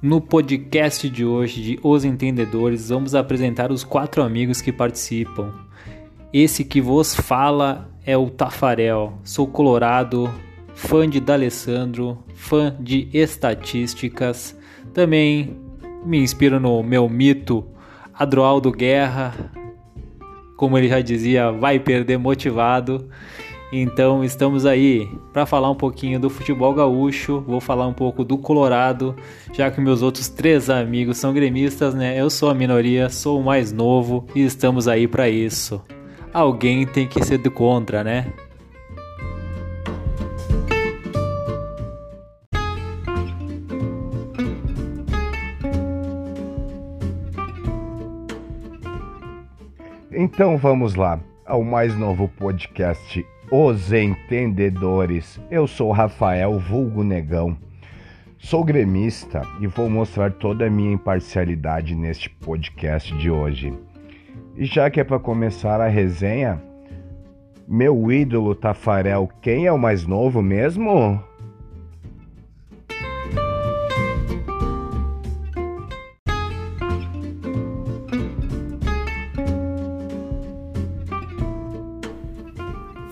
No podcast de hoje de Os Entendedores, vamos apresentar os quatro amigos que participam. Esse que vos fala é o Tafarel. Sou colorado, fã de D'Alessandro, fã de estatísticas. Também me inspiro no meu mito Adroaldo Guerra. Como ele já dizia, vai perder motivado. Então estamos aí para falar um pouquinho do futebol gaúcho, vou falar um pouco do Colorado, já que meus outros três amigos são gremistas, né? Eu sou a minoria, sou o mais novo e estamos aí para isso. Alguém tem que ser do contra, né? Então vamos lá ao mais novo podcast os Entendedores. Eu sou Rafael Vulgo Negão. Sou gremista e vou mostrar toda a minha imparcialidade neste podcast de hoje. E já que é para começar a resenha, meu ídolo Tafarel, quem é o mais novo mesmo?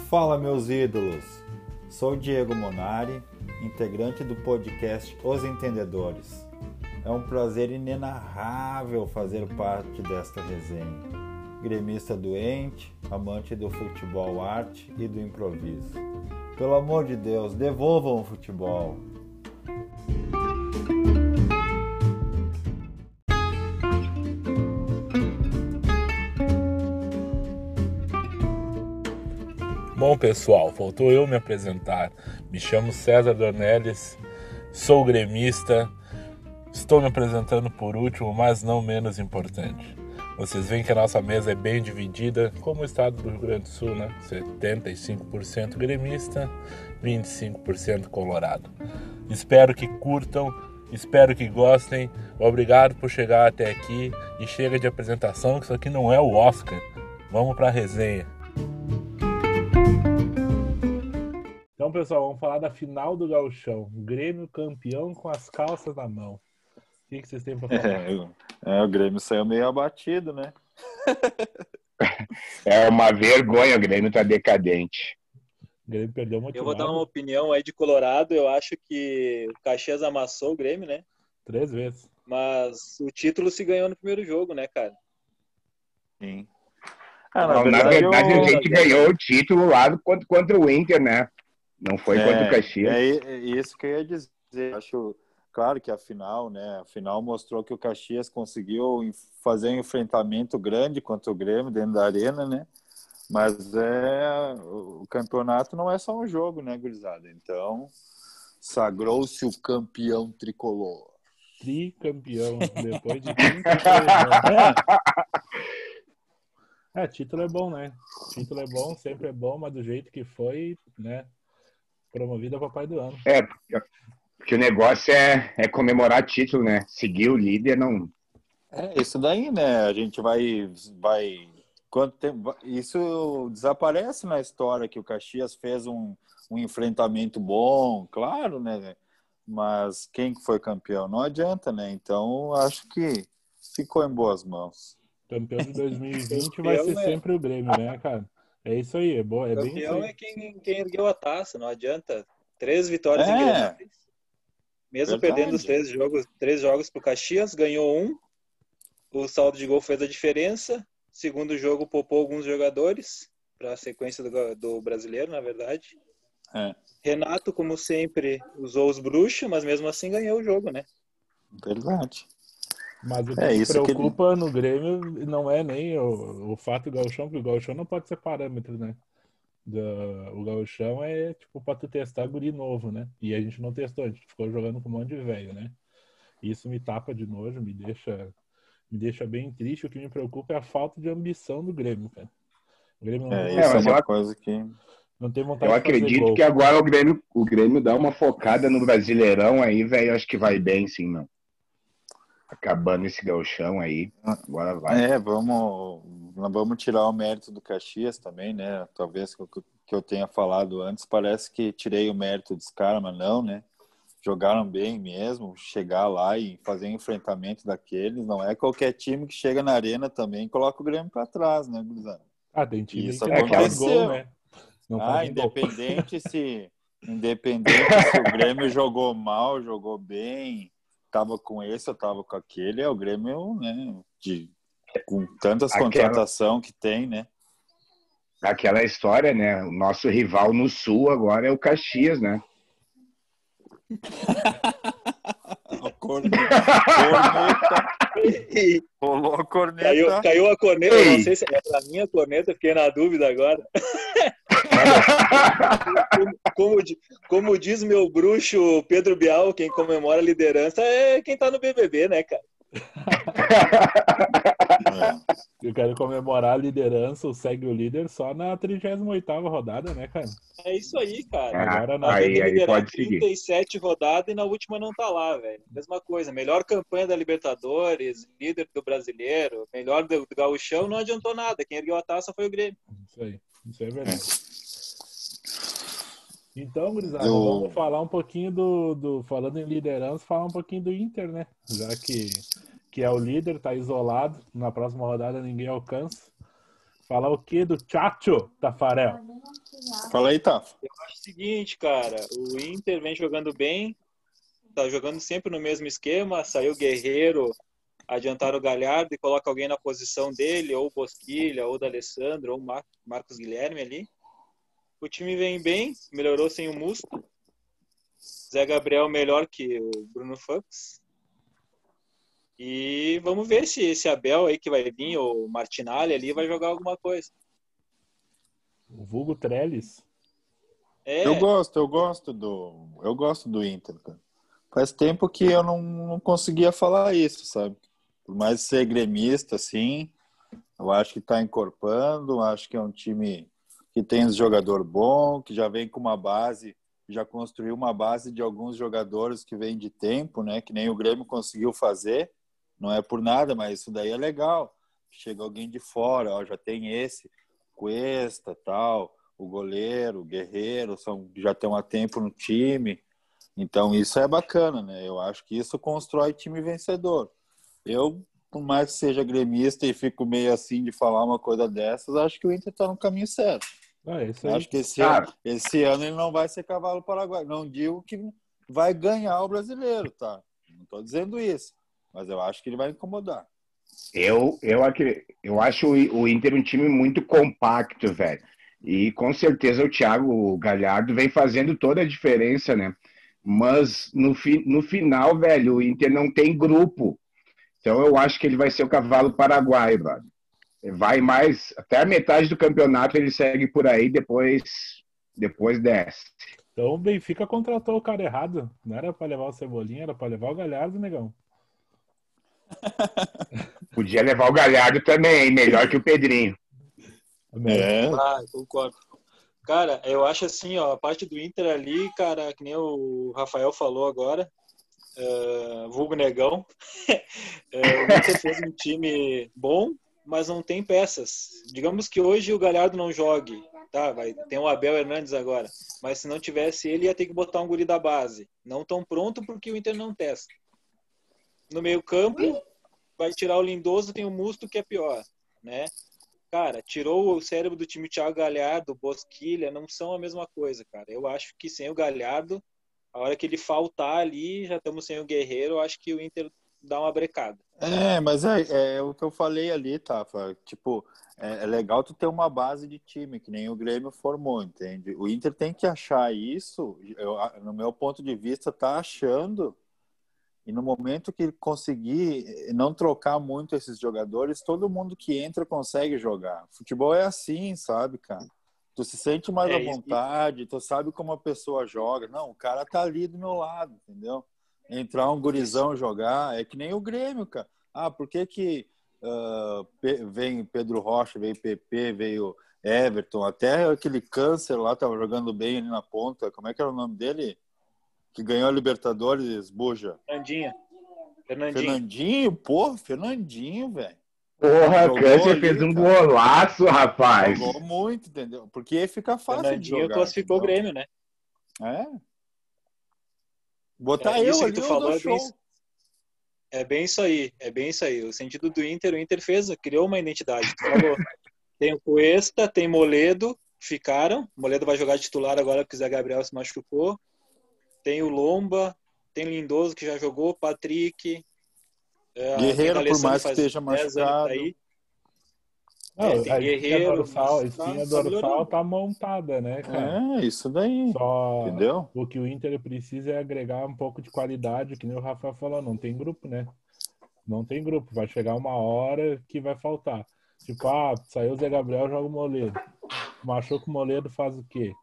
Fala, meus ídolos! Sou Diego Monari, integrante do podcast Os Entendedores. É um prazer inenarrável fazer parte desta resenha. Gremista doente, amante do futebol arte e do improviso. Pelo amor de Deus, devolvam o futebol! Bom, pessoal, faltou eu me apresentar. Me chamo César Dornelles, sou gremista. Estou me apresentando por último, mas não menos importante. Vocês veem que a nossa mesa é bem dividida, como o estado do Rio Grande do Sul, né? 75% gremista, 25% colorado. Espero que curtam, espero que gostem. Obrigado por chegar até aqui e chega de apresentação, que isso aqui não é o Oscar. Vamos para a resenha. Pessoal, vamos falar da final do Gauchão. Grêmio campeão com as calças na mão. O que, que vocês têm para falar? É, é, o Grêmio saiu meio abatido, né? é uma vergonha, o Grêmio tá decadente. O Grêmio perdeu muito. Eu vou dar uma opinião aí de Colorado. Eu acho que o Caxias amassou o Grêmio, né? Três vezes. Mas o título se ganhou no primeiro jogo, né, cara? Sim. Ah, na, Não, verdade, na verdade, eu... a gente ganhou o título lá contra, contra o Inter, né? Não foi é, contra o Caxias. É, é isso que eu ia dizer. Acho, claro que a final, né? A final mostrou que o Caxias conseguiu fazer um enfrentamento grande contra o Grêmio dentro da arena, né? Mas é o campeonato não é só um jogo, né, gurizada? Então, sagrou-se o campeão tricolor. Tricampeão, depois de 30 É, título é bom, né? Título é bom, sempre é bom, mas do jeito que foi, né? Promovido a papai do ano. É, porque o negócio é, é comemorar título, né? Seguir o líder não. É, isso daí, né? A gente vai. vai quanto tempo, isso desaparece na história que o Caxias fez um, um enfrentamento bom, claro, né? Mas quem foi campeão? Não adianta, né? Então acho que ficou em boas mãos. Campeão de 2020 vai ser sempre o Grêmio, né, cara? É isso aí, é, bom, é bem Campeão é quem, quem ergueu a taça, não adianta. Três vitórias é. em Mesmo Verdade. perdendo os três jogos, três jogos pro Caxias, ganhou um. O saldo de gol fez a diferença. Segundo jogo, poupou alguns jogadores para a sequência do, do, brasileiro, na verdade. É. Renato, como sempre, usou os bruxos, mas mesmo assim ganhou o jogo, né? Verdade. Mas o que é me preocupa que... no Grêmio não é nem o, o fato do gauchão, porque o gauchão não pode ser parâmetro, né? Do, o gauchão é tipo pra tu testar guri novo, né? E a gente não testou, a gente ficou jogando com um monte de velho, né? Isso me tapa de nojo, me deixa, me deixa bem triste. O que me preocupa é a falta de ambição do Grêmio, cara. O Grêmio não é, tem, isso é uma coisa que não tem vontade Eu acredito que agora o Grêmio, o Grêmio dá uma focada no Brasileirão aí, velho. Acho que vai bem, sim, não acabando esse galchão aí. Agora vai. É, vamos, vamos tirar o mérito do Caxias também, né? Talvez que eu, que eu tenha falado antes, parece que tirei o mérito dos caras, mas não, né? jogaram bem mesmo, chegar lá e fazer um enfrentamento daqueles. Não é qualquer time que chega na arena também e coloca o Grêmio para trás, né, Gurizada? Ah, tem time Isso que aconteceu. Gol, né? Não ah, independente se independente se o Grêmio jogou mal, jogou bem, tava com esse, eu tava com aquele, é o Grêmio, né, de, com tantas Aquela... contratação que tem, né? Aquela história, né? O nosso rival no Sul agora é o Caxias, né? corneta. Rolou a corneta. Caiu, caiu a corneta, Ei. não sei se é pra minha corneta, fiquei na dúvida agora. como, como, diz meu bruxo Pedro Bial, quem comemora a liderança é quem tá no BBB, né, cara? Eu quero comemorar a liderança, o segue o líder só na 38 rodada, né, cara? É isso aí, cara. Ah, Agora na aí, aí pode 37 seguir. rodadas e na última não tá lá, velho. Mesma coisa. Melhor campanha da Libertadores, líder do brasileiro, melhor do, do Gauchão, não adiantou nada. Quem ergueu a taça foi o Grêmio. Isso aí, isso é verdade. Então, gurizada, Eu... vamos falar um pouquinho do, do. Falando em liderança, falar um pouquinho do Inter, né? Já que que é o líder, tá isolado. Na próxima rodada ninguém alcança. Falar o que do Chacho, Tafarel? Fala aí, Taf. Eu acho o seguinte, cara. O Inter vem jogando bem. Tá jogando sempre no mesmo esquema. Saiu Guerreiro, adiantaram o Galhardo e coloca alguém na posição dele, ou Bosquilha, ou da Alessandro, ou Mar Marcos Guilherme ali. O time vem bem, melhorou sem o Musto. Zé Gabriel melhor que o Bruno Fux. E vamos ver se esse Abel aí que vai vir, ou o Martinalli ali, vai jogar alguma coisa. O vulgo Trellis. É. Eu gosto, eu gosto do. Eu gosto do Inter, cara. Faz tempo que eu não, não conseguia falar isso, sabe? Por mais ser gremista, assim, eu acho que está encorpando, acho que é um time que tem um jogador bom, que já vem com uma base, já construiu uma base de alguns jogadores que vem de tempo, né? Que nem o Grêmio conseguiu fazer. Não é por nada, mas isso daí é legal. Chega alguém de fora, ó, já tem esse, Cuesta, tal, o goleiro, o guerreiro, são, já estão há tempo no time. Então isso é bacana, né? Eu acho que isso constrói time vencedor. Eu, por mais que seja gremista e fico meio assim de falar uma coisa dessas, acho que o Inter está no caminho certo. É, acho que esse, ano, esse ano ele não vai ser cavalo paraguai. Não digo que vai ganhar o brasileiro, tá? Não estou dizendo isso mas eu acho que ele vai incomodar. Eu, eu, eu acho o Inter um time muito compacto, velho. E com certeza o Thiago Galhardo vem fazendo toda a diferença, né? Mas no, fi, no final, velho, o Inter não tem grupo. Então eu acho que ele vai ser o cavalo paraguaio, velho. Vai mais, até a metade do campeonato ele segue por aí, depois, depois desce. Então o Benfica contratou o cara errado. Não era para levar o Cebolinha, era para levar o Galhardo, negão. Podia levar o Galhardo também, melhor que o Pedrinho. É. Ah, concordo. Cara, eu acho assim, ó, a parte do Inter ali, cara, que nem o Rafael falou agora, uh, vulgo negão, uh, o Inter fez um time bom, mas não tem peças. Digamos que hoje o Galhardo não jogue, tá? Vai, tem o Abel Hernandes agora, mas se não tivesse ele, ia ter que botar um guri da base. Não tão pronto porque o Inter não testa. No meio campo, vai tirar o Lindoso, tem o Musto que é pior, né? Cara, tirou o cérebro do time Thiago Galhardo, Bosquilha, não são a mesma coisa, cara. Eu acho que sem o Galhardo, a hora que ele faltar ali, já estamos sem o Guerreiro, eu acho que o Inter dá uma brecada. É, mas é, é o que eu falei ali, Tafa. Tipo, é, é, legal tu ter uma base de time, que nem o Grêmio formou, entende? O Inter tem que achar isso, eu, no meu ponto de vista, tá achando e no momento que conseguir eh, não trocar muito esses jogadores, todo mundo que entra consegue jogar. Futebol é assim, sabe, cara? Tu se sente mais é à vontade, tu sabe como a pessoa joga. Não, o cara tá ali do meu lado, entendeu? Entrar um gurizão jogar, é que nem o Grêmio, cara. Ah, por que que uh, vem Pedro Rocha, veio PP, veio Everton, até aquele câncer lá tava jogando bem ali na ponta. Como é que era o nome dele? que ganhou a Libertadores, Buja? Fernandinho. Fernandinho. Fernandinho, pô, Fernandinho, velho. Porra, Câncer fez um golaço, rapaz. Jogou muito, entendeu? Porque fica fácil Fernandinho de jogar. classificou o Grêmio, né? É. Botar é, eu ali, que tu falou é bem, é bem isso aí, é bem isso aí. O sentido do Inter, o Inter fez, criou uma identidade. Tu falou, tem o Cuesta, tem Moledo, ficaram. Moledo vai jogar titular agora porque o Zé Gabriel se machucou. Tem o Lomba, tem o Lindoso que já jogou, Patrick. É, Guerreiro, por mais que esteja machucado. Aí. Não, é, a Guerreiro, dorsal, a espinha dorsal tá montada, né, cara? É, isso daí. Só Entendeu? O que o Inter precisa é agregar um pouco de qualidade, que nem o Rafa falou, não tem grupo, né? Não tem grupo, vai chegar uma hora que vai faltar. Tipo, ah, saiu o Zé Gabriel, joga o Moledo. Machuca o Moledo, faz o quê?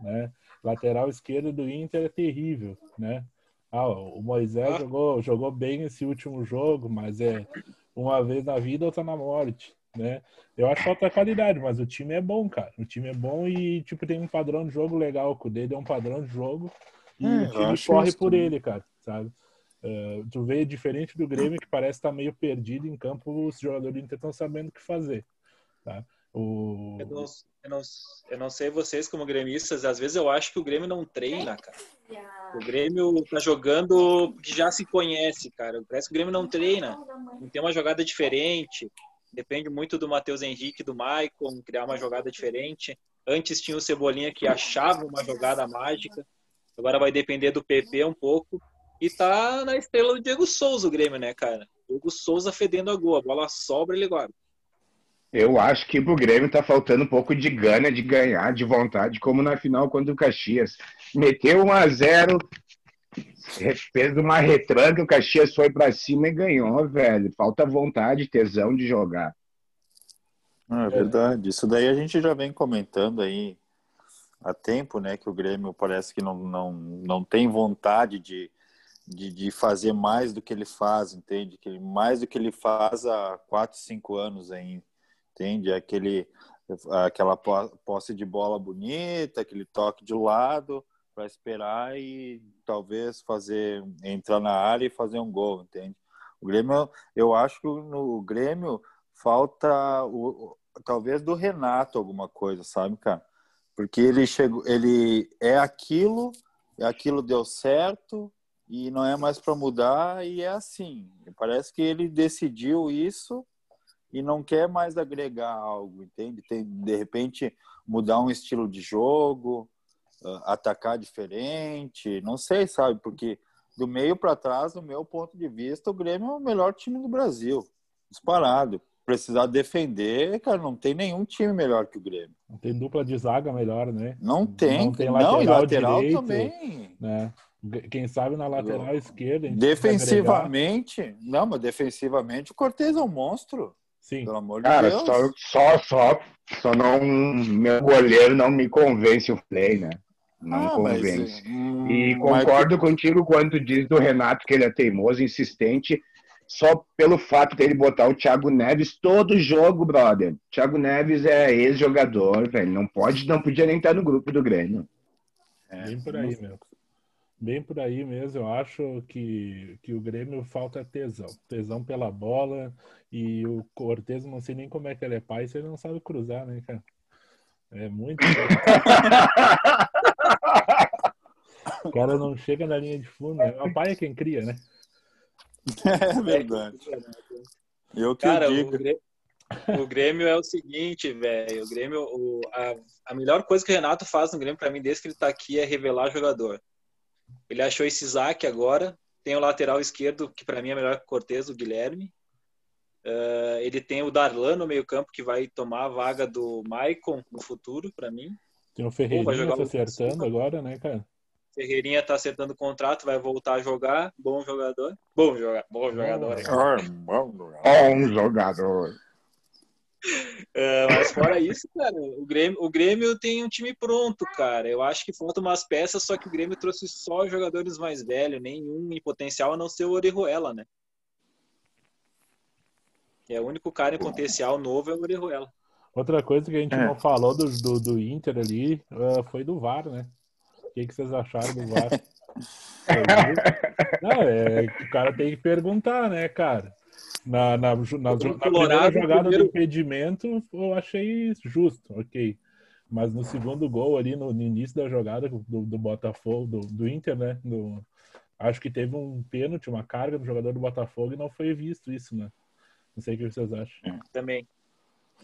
Né? Lateral esquerdo do Inter é terrível, né? Ah, o Moisés ah. jogou, jogou bem esse último jogo, mas é uma vez na vida, outra na morte né? Eu acho falta qualidade, mas o time é bom, cara. O time é bom e, tipo, tem um padrão de jogo legal. O dele é um padrão de jogo e é, o time corre por ele, cara, sabe? Uh, tu vê diferente do Grêmio, que parece estar tá meio perdido em campo, os jogadores do Inter estão sabendo o que fazer, tá? O... Eu, não, eu, não, eu não sei vocês como gremistas, às vezes eu acho que o Grêmio não treina, cara. O Grêmio tá jogando que já se conhece, cara. Parece que o Grêmio não treina. Não tem uma jogada diferente. Depende muito do Matheus Henrique, do Maicon, criar uma jogada diferente. Antes tinha o Cebolinha que achava uma jogada mágica. Agora vai depender do PP um pouco. E tá na estrela do Diego Souza o Grêmio, né, cara? Diego Souza fedendo a gol. A bola sobra, ele guarda. Eu acho que pro Grêmio tá faltando um pouco de gana de ganhar, de vontade, como na final contra o Caxias. Meteu 1 a 0 fez uma retranca, o Caxias foi para cima e ganhou, velho. Falta vontade, tesão de jogar. Ah, é verdade. Isso daí a gente já vem comentando aí há tempo, né? Que o Grêmio parece que não, não, não tem vontade de, de, de fazer mais do que ele faz, entende? Que mais do que ele faz há 4, 5 anos aí, entende? Aquele, aquela posse de bola bonita, aquele toque de lado para esperar e talvez fazer entrar na área e fazer um gol, entende? O Grêmio, eu acho que no Grêmio falta o, talvez do Renato alguma coisa, sabe, cara? Porque ele chegou, ele é aquilo, aquilo deu certo e não é mais para mudar e é assim. Parece que ele decidiu isso e não quer mais agregar algo, entende? Tem de repente mudar um estilo de jogo, atacar diferente, não sei, sabe? Porque do meio para trás, no meu ponto de vista, o Grêmio é o melhor time do Brasil, disparado. Precisar defender, cara, não tem nenhum time melhor que o Grêmio. Não tem dupla de zaga melhor, né? Não tem. Não, tem lateral, não e lateral direito, também. Né? Quem sabe na lateral esquerda. Defensivamente, não, mas defensivamente o Cortez é um monstro. Sim. Pelo amor de Cara, Deus. Só, só, só, só não. Meu goleiro não me convence o play, né? Não ah, convence. Mas, hum, e concordo mas... contigo quando diz do Renato que ele é teimoso, insistente, só pelo fato dele botar o Thiago Neves todo jogo, brother. Thiago Neves é ex-jogador, velho. Não pode, não podia nem estar no grupo do Grêmio. É, Bem por aí mesmo. Bem por aí mesmo, eu acho que, que o Grêmio falta tesão. Tesão pela bola. E o Cortez, não sei nem como é que ele é pai, se ele não sabe cruzar, né, cara? É muito. o cara não chega na linha de fundo. Né? O pai é quem cria, né? É verdade. Eu que cara, digo. O Grêmio, o Grêmio é o seguinte, velho. O Grêmio, o, a, a melhor coisa que o Renato faz no Grêmio, para mim, desde que ele tá aqui, é revelar jogador. Ele achou esse Isaac agora. Tem o lateral esquerdo, que para mim é melhor que o Cortez, o Guilherme. Uh, ele tem o Darlan no meio-campo, que vai tomar a vaga do Maicon no futuro, para mim. Tem o Ferreirinha Pô, tá acertando agora, né, cara? Ferreirinha tá acertando o contrato, vai voltar a jogar. Bom jogador. Bom, joga bom jogador. Bom, bom jogador. Uh, mas fora isso, cara, o Grêmio, o Grêmio tem um time pronto, cara. Eu acho que faltam umas peças, só que o Grêmio trouxe só jogadores mais velhos, nenhum em potencial, a não ser o Orihuela, né? É o único cara em potencial novo é o Orejuela. Outra coisa que a gente é. não falou do, do, do Inter ali uh, foi do VAR, né? O que, que vocês acharam do VAR? não, é, o cara tem que perguntar, né, cara? Na, na, na, na primeira jogada do impedimento, eu achei justo, ok. Mas no segundo gol ali, no, no início da jogada do, do Botafogo, do, do Inter, né? Do, acho que teve um pênalti, uma carga do jogador do Botafogo e não foi visto isso, né? Não sei o que vocês acham. Também.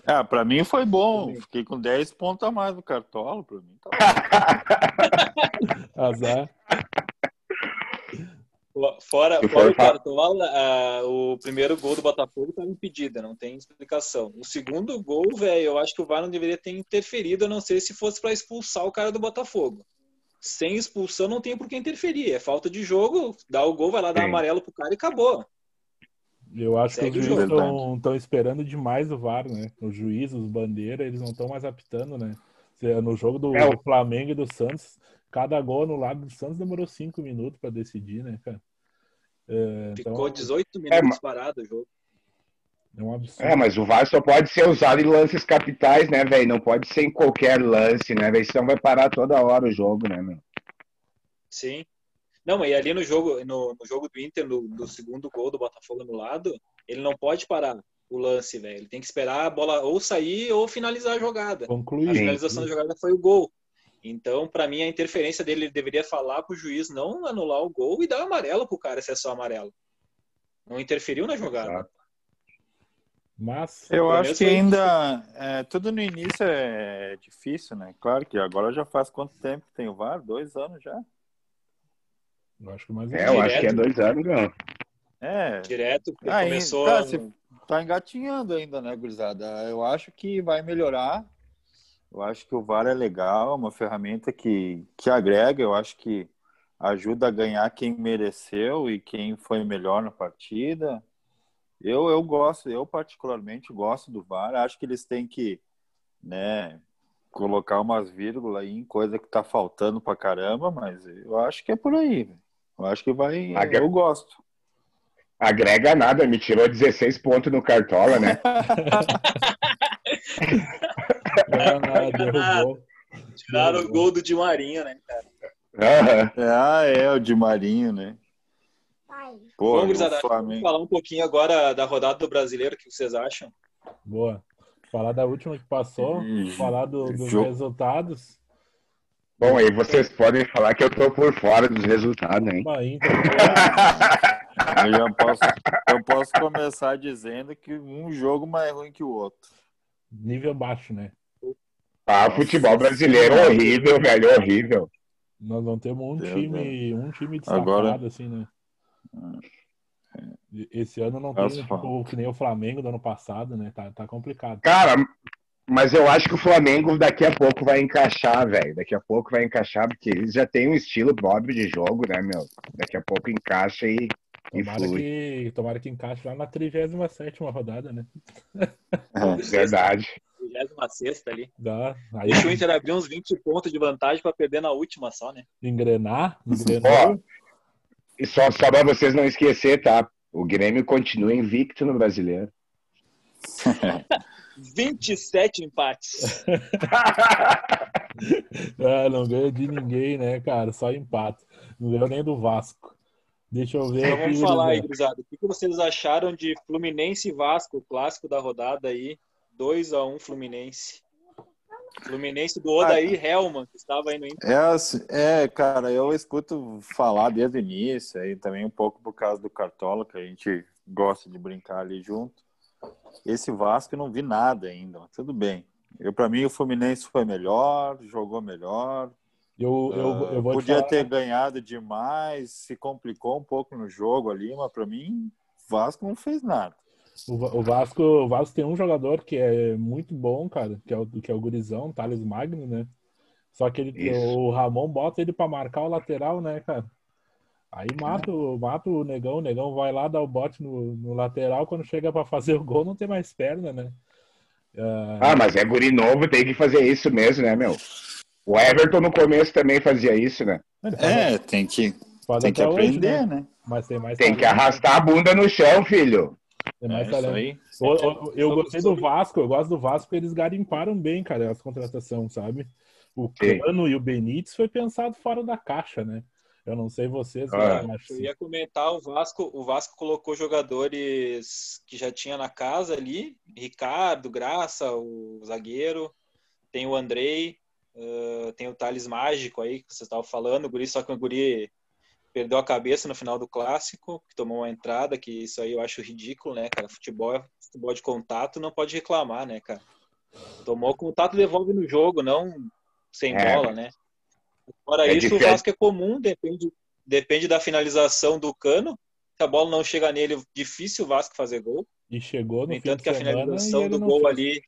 Ah, pra mim foi bom. Fiquei com 10 pontos a mais no cartola. Pra mim tá Azar. Fora, fora o Cartola, uh, o primeiro gol do Botafogo estava impedido, não tem explicação. O segundo gol, velho, eu acho que o VAR não deveria ter interferido, a não ser se fosse para expulsar o cara do Botafogo. Sem expulsão não tem por que interferir. É falta de jogo, dá o gol, vai lá dar amarelo pro cara e acabou. Eu acho Segue que os juízes estão esperando demais o VAR, né? Os juízes, os bandeiras, eles não estão mais apitando, né? No jogo do, é, do Flamengo e do Santos, cada gol no lado do Santos demorou cinco minutos para decidir, né, cara? É, Ficou então... 18 minutos é, parado o jogo. É um absurdo. É, mas o VAR só pode ser usado em lances capitais, né, velho? Não pode ser em qualquer lance, né, velho? Senão vai parar toda hora o jogo, né, meu? Sim. Não, e ali no jogo, no, no jogo do Inter, no, do segundo gol do Botafogo no lado, ele não pode parar o lance, velho. Ele tem que esperar a bola ou sair ou finalizar a jogada. Concluir. A finalização da jogada foi o gol. Então, para mim, a interferência dele, ele deveria falar para o juiz não anular o gol e dar amarelo para o cara se é só amarelo. Não interferiu na jogada. Mas eu acho que ainda é, tudo no início é difícil, né? Claro que agora já faz quanto tempo que tem o VAR? Dois anos já. Eu acho que mais é, eu acho que é dois anos, não. É. Direto, ah, começou. Tá, se, tá engatinhando ainda, né, gurizada? Eu acho que vai melhorar. Eu acho que o VAR é legal, é uma ferramenta que, que agrega. Eu acho que ajuda a ganhar quem mereceu e quem foi melhor na partida. Eu, eu gosto, eu particularmente gosto do VAR. Acho que eles têm que, né, colocar umas vírgulas aí em coisa que tá faltando pra caramba, mas eu acho que é por aí. Eu acho que vai. Eu gosto. Agrega nada, me tirou 16 pontos no Cartola, né? Não, não, derrubou. Tiraram o gol do Di Marinho, né, cara? Uhum. Ah, é, o Di Marinho, né? Pô, Bom, Grisada, vamos falar um pouquinho agora da rodada do brasileiro, o que vocês acham? Boa. Falar da última que passou, hum, falar do, dos jogo. resultados. Bom, aí vocês podem falar que eu tô por fora dos resultados, hein? eu já posso, eu posso começar dizendo que um jogo mais ruim que o outro. Nível baixo, né? Ah, futebol brasileiro horrível, velho, horrível. Nós não temos um Deus time, Deus. um time destacado, Agora... assim, né? Esse ano não tem tipo, que nem o Flamengo do ano passado, né? Tá, tá complicado. Cara, mas eu acho que o Flamengo daqui a pouco vai encaixar, velho. Daqui a pouco vai encaixar, porque eles já têm um estilo próprio de jogo, né, meu? Daqui a pouco encaixa e, tomara flui. Que, tomara que encaixe lá na 37 rodada, né? É, verdade. 36 ali. Dá. Aí... Deixa o Inter abrir uns 20 pontos de vantagem para perder na última só, né? Engrenar. engrenar. Ó, e só, só para vocês não esquecer, tá? O Grêmio continua invicto no brasileiro. 27 empates. ah, não ganha de ninguém, né, cara? Só empate. Não ganhou nem do Vasco. Deixa eu ver. Então vamos falar aí, gurizada. O que vocês acharam de Fluminense e Vasco, o clássico da rodada aí? 2 a 1 Fluminense. Fluminense do Odair ah, Helman, que estava aí no Inter. É, assim, é, cara, eu escuto falar desde o início, aí também um pouco por causa do Cartola, que a gente gosta de brincar ali junto. Esse Vasco eu não vi nada ainda, tudo bem. Eu, para mim, o Fluminense foi melhor, jogou melhor. Eu, eu, eu uh, podia falar... ter ganhado demais, se complicou um pouco no jogo ali, mas para mim, Vasco não fez nada. O, Vasco, o Vasco tem um jogador que é muito bom, cara, que é o, que é o Gurizão, Thales Magno, né? Só que ele, o Ramon bota ele para marcar o lateral, né, cara? Aí mata, mata o negão, o negão vai lá, dá o bote no, no lateral, quando chega para fazer o gol, não tem mais perna, né? Uh... Ah, mas é guri novo, tem que fazer isso mesmo, né, meu? O Everton no começo também fazia isso, né? É, tem que, tem que aprender, hoje, né? né? Mas tem mais Tem que arrastar a bunda no chão, filho. Tem mais é, talento. Eu, eu, eu gostei do Vasco, eu gosto do Vasco porque eles garimparam bem, cara, as contratações, sabe? O Cano e o Benítez foi pensado fora da caixa, né? Eu não sei vocês, ah. mas eu ia comentar o Vasco, o Vasco colocou jogadores que já tinha na casa ali, Ricardo, Graça, o zagueiro, tem o Andrei, uh, tem o Thales Mágico aí, que vocês estavam falando, o Guri, só que o Guri perdeu a cabeça no final do clássico, que tomou uma entrada, que isso aí eu acho ridículo, né, cara? Futebol é futebol de contato, não pode reclamar, né, cara? Tomou contato, devolve no jogo, não sem é. bola, né? Fora é isso, difícil. o Vasco é comum, depende, depende da finalização do cano. Se a bola não chega nele, difícil o Vasco fazer gol. E chegou no, no entanto que a finalização do gol fez. ali.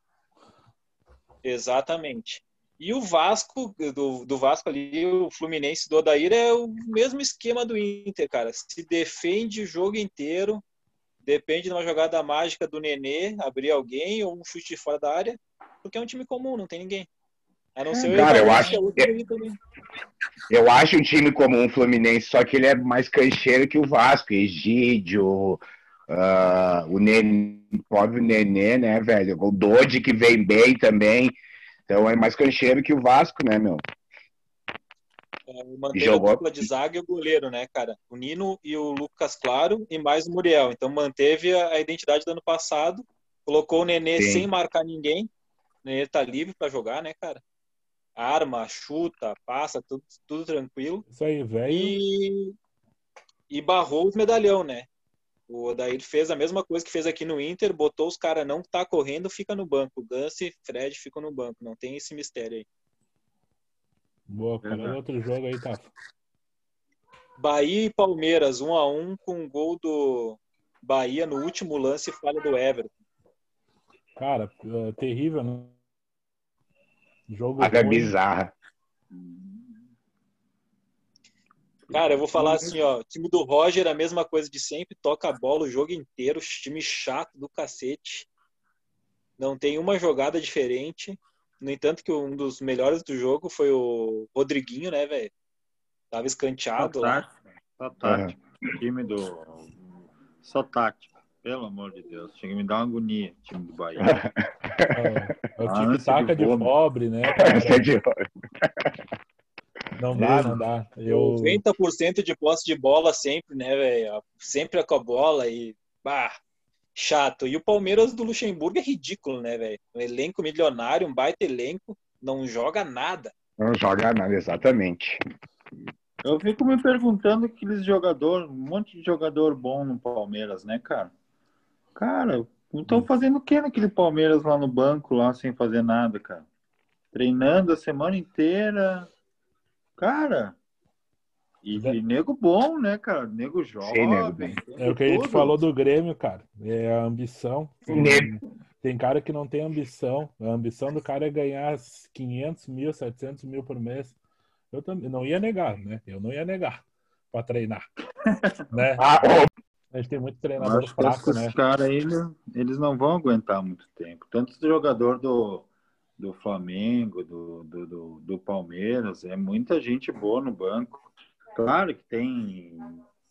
Exatamente. E o Vasco, do, do Vasco ali, o Fluminense do Odair é o mesmo esquema do Inter, cara. Se defende o jogo inteiro, depende de uma jogada mágica do Nenê abrir alguém ou um chute fora da área, porque é um time comum, não tem ninguém. A não ser cara, eu acho, eu, eu acho um time comum o Fluminense, só que ele é mais cancheiro que o Vasco, Egídio, uh, o Nenê, pobre Nenê, né, velho? O Dodi que vem bem também. Então é mais cancheiro que o Vasco, né, meu? É, manteve jogou... a dupla de zaga e o goleiro, né, cara? O Nino e o Lucas Claro e mais o Muriel. Então manteve a, identidade do ano passado, colocou o Nenê Sim. sem marcar ninguém. O Nenê tá livre para jogar, né, cara? Arma, chuta, passa, tudo, tudo tranquilo. Isso aí, velho. E... e barrou os medalhão, né? O Odair fez a mesma coisa que fez aqui no Inter, botou os caras não tá correndo, fica no banco. Gans e Fred ficam no banco, não tem esse mistério aí. Boa, cara. Uhum. Outro jogo aí, tá. Bahia e Palmeiras, 1 um a 1 um, com o gol do Bahia no último lance falha do Everton. Cara, é terrível, né? Jogo Paga bizarra. Cara, eu vou falar assim, ó, o time do Roger, a mesma coisa de sempre, toca a bola o jogo inteiro, time chato do cacete. Não tem uma jogada diferente. No entanto, que um dos melhores do jogo foi o Rodriguinho, né, velho? Tava escanteado. Só tático, só tático. É. Time do. Só tático. Pelo amor de Deus. Chega a me dar uma agonia, time do Bahia. É, é o time taca de, de pobre, né? Não dá, não dá. Eu... 90% de posse de bola sempre, né, velho? Sempre com a bola e. Bah, chato. E o Palmeiras do Luxemburgo é ridículo, né, velho? Um elenco milionário, um baita elenco, não joga nada. Não joga nada, exatamente. Eu fico me perguntando aqueles jogadores, um monte de jogador bom no Palmeiras, né, cara? Cara, estão hum. fazendo o que naquele Palmeiras lá no banco, lá sem fazer nada, cara? Treinando a semana inteira. Cara, e, e nego bom, né, cara? Nego jovem. Sim, nego bem. É o que a gente falou do Grêmio, cara. É a ambição. Tem, tem cara que não tem ambição. A ambição do cara é ganhar 500 mil, 700 mil por mês. Eu também não ia negar, né? Eu não ia negar para treinar. né? Ah, a gente tem muito treinador fraco, né? Os caras aí, eles não vão aguentar muito tempo. Tanto o jogador do, do Flamengo, do, do, do, do Palmeiras, é muita gente boa no banco. Claro que tem,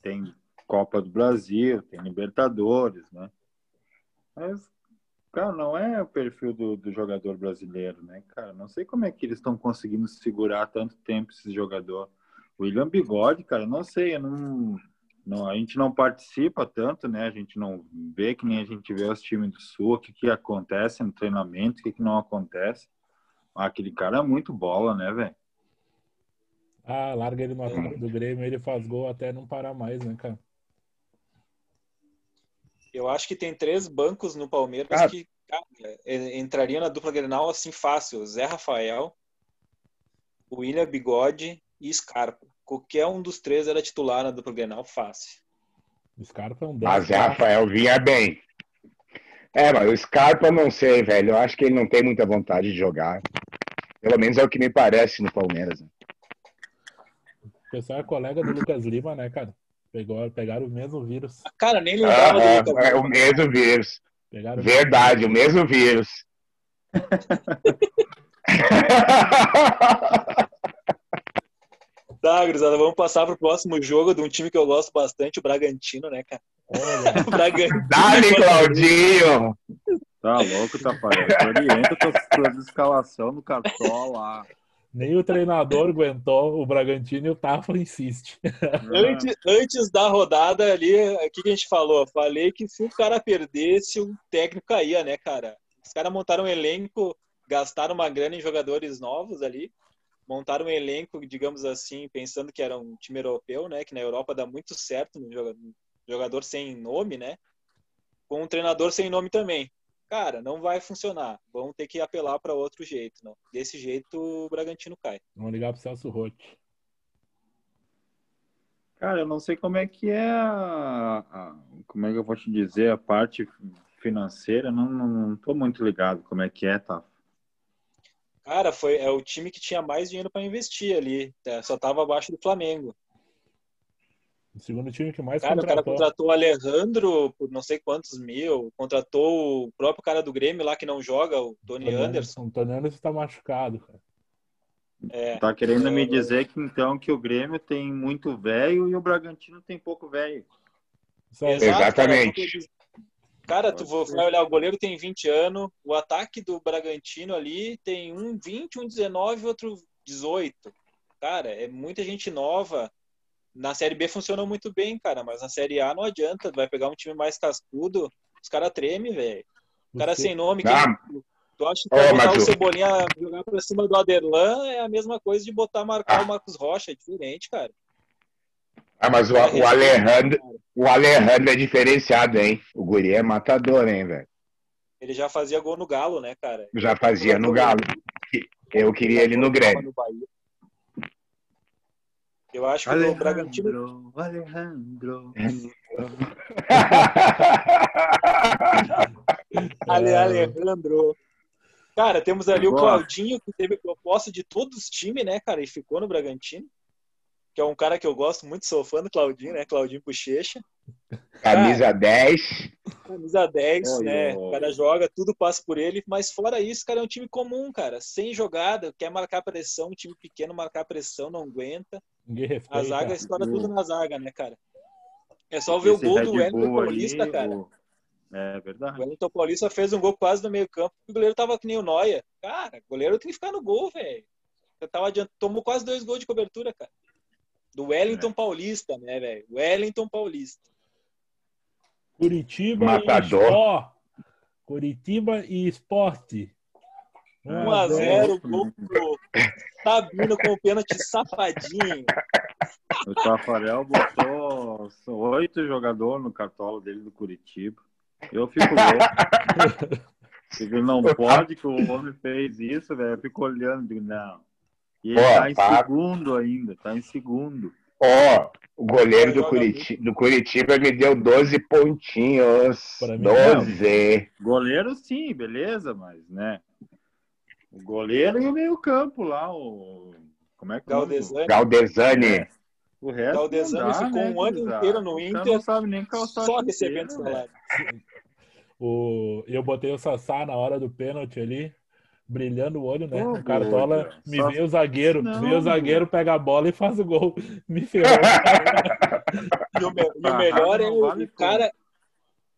tem Copa do Brasil, tem Libertadores, né? Mas, cara, não é o perfil do, do jogador brasileiro, né, cara? Não sei como é que eles estão conseguindo segurar tanto tempo esse jogador. William Bigode, cara, não sei, não, não, a gente não participa tanto, né? A gente não vê que nem a gente vê os times do Sul, o que, que acontece no treinamento, o que, que não acontece. Aquele cara é muito bola, né, velho? Ah, larga ele no ataque do Grêmio, ele faz gol até não parar mais, né, cara? Eu acho que tem três bancos no Palmeiras cara. que cara, entrariam na dupla Grenal assim fácil. Zé Rafael, William Bigode e Scarpa. Qualquer um dos três era titular na dupla Grenal fácil. Scarpa é um Mas Zé Rafael vinha bem. É, mas o Scarpa não sei, velho. Eu acho que ele não tem muita vontade de jogar. Pelo menos é o que me parece no Palmeiras. Né? pessoal é colega do Lucas Lima, né, cara? Pegou, pegaram o mesmo vírus. Cara, nem lembrava ah, do Lucas É o mesmo vírus. Pegaram Verdade, o mesmo vírus. tá, Grisada, vamos passar pro próximo jogo de um time que eu gosto bastante, o Bragantino, né, cara? Olha. Bragantino. Dale, Claudinho! Tá louco, Tafarel. Orienta com a escalação no cartola. Nem o treinador aguentou, o Bragantino e o Tafra insiste. Antes, antes da rodada ali, o que a gente falou? Falei que se o cara perdesse, o técnico caía, né, cara? Os caras montaram um elenco gastaram uma grana em jogadores novos ali, montaram um elenco, digamos assim, pensando que era um time europeu, né? Que na Europa dá muito certo no jogador sem nome, né? Com um treinador sem nome também. Cara, não vai funcionar. Vão ter que apelar para outro jeito, não. Desse jeito o Bragantino cai. Vamos ligar pro Celso Rotti. Cara, eu não sei como é que é a, a, como é que eu vou te dizer a parte financeira, não, não, não tô muito ligado como é que é, tá? Cara, foi é o time que tinha mais dinheiro para investir ali, é, só tava abaixo do Flamengo. O segundo time que mais cara, contratou. O cara contratou o Alejandro por não sei quantos mil, contratou o próprio cara do Grêmio lá que não joga, o Tony, Tony Anderson. O Tony Anderson tá machucado, cara. É, tá querendo é, me dizer que então que o Grêmio tem muito velho e o Bragantino tem pouco velho. Exatamente. Cara, tu vai olhar, o goleiro tem 20 anos, o ataque do Bragantino ali tem um 20, um 19 outro 18. Cara, é muita gente nova. Na Série B funciona muito bem, cara, mas na Série A não adianta. Tu vai pegar um time mais cascudo, os caras tremem, velho. O cara sem nome, ah, Tu acha que oh, botar o Cebolinha jogar pra cima do Aderlan é a mesma coisa de botar marcar ah. o Marcos Rocha, é diferente, cara. Ah, mas o, o, Alejandro, o Alejandro é diferenciado, hein? O Guri é matador, hein, velho? Ele já fazia gol no Galo, né, cara? Já fazia no Galo. Eu queria ele no Grêmio. Eu acho que Alejandro, o Bragantino. Alejandro. Ale, Alejandro. Cara, temos ali o Claudinho, que teve proposta de todos os times, né, cara, e ficou no Bragantino. Que é um cara que eu gosto muito, sou fã do Claudinho, né? Claudinho Bochecha. Camisa cara, 10. Camisa 10, oh, né? Oh. O cara joga, tudo passa por ele, mas fora isso, cara, é um time comum, cara. Sem jogada, quer marcar pressão, um time pequeno marcar pressão, não aguenta. Respeita, a zaga estoura tudo na zaga, né, cara? É só ver o gol do Wellington Paulista, cara. É verdade. O Wellington Paulista fez um gol quase no meio campo, o goleiro tava que nem o Noia. Cara, o goleiro tem que ficar no gol, velho. Tava adiant... Tomou quase dois gols de cobertura, cara. Do Wellington é. Paulista, né, velho? Wellington Paulista. Curitiba Matador. e Sport. Curitiba e Esporte. 1x0, gol pro Sabino com o pênalti safadinho. O Tafarel botou oito jogadores no cartola dele do Curitiba. Eu fico louco. Ele não pode que o homem fez isso, velho. Eu fico olhando, digo, não. E ele Pô, tá em tá... segundo ainda, tá em segundo. Ó, o goleiro do Curitiba, do Curitiba me deu 12 pontinhos. 12. Não. Goleiro sim, beleza, mas, né? O goleiro e o meio-campo lá, o. Como é que é? Galdesani. Galdesani. É. O resto Galdesani dá, ficou né, um ano inteiro no Inter. Não sabe nem só recebendo salário. O... Eu botei o Sassá na hora do pênalti ali brilhando o olho, né? Oh, o Cartola boa, me vê o zagueiro, não, vê o zagueiro, pega a bola e faz o gol. Me ferrou. e, o, e o melhor é o, o cara.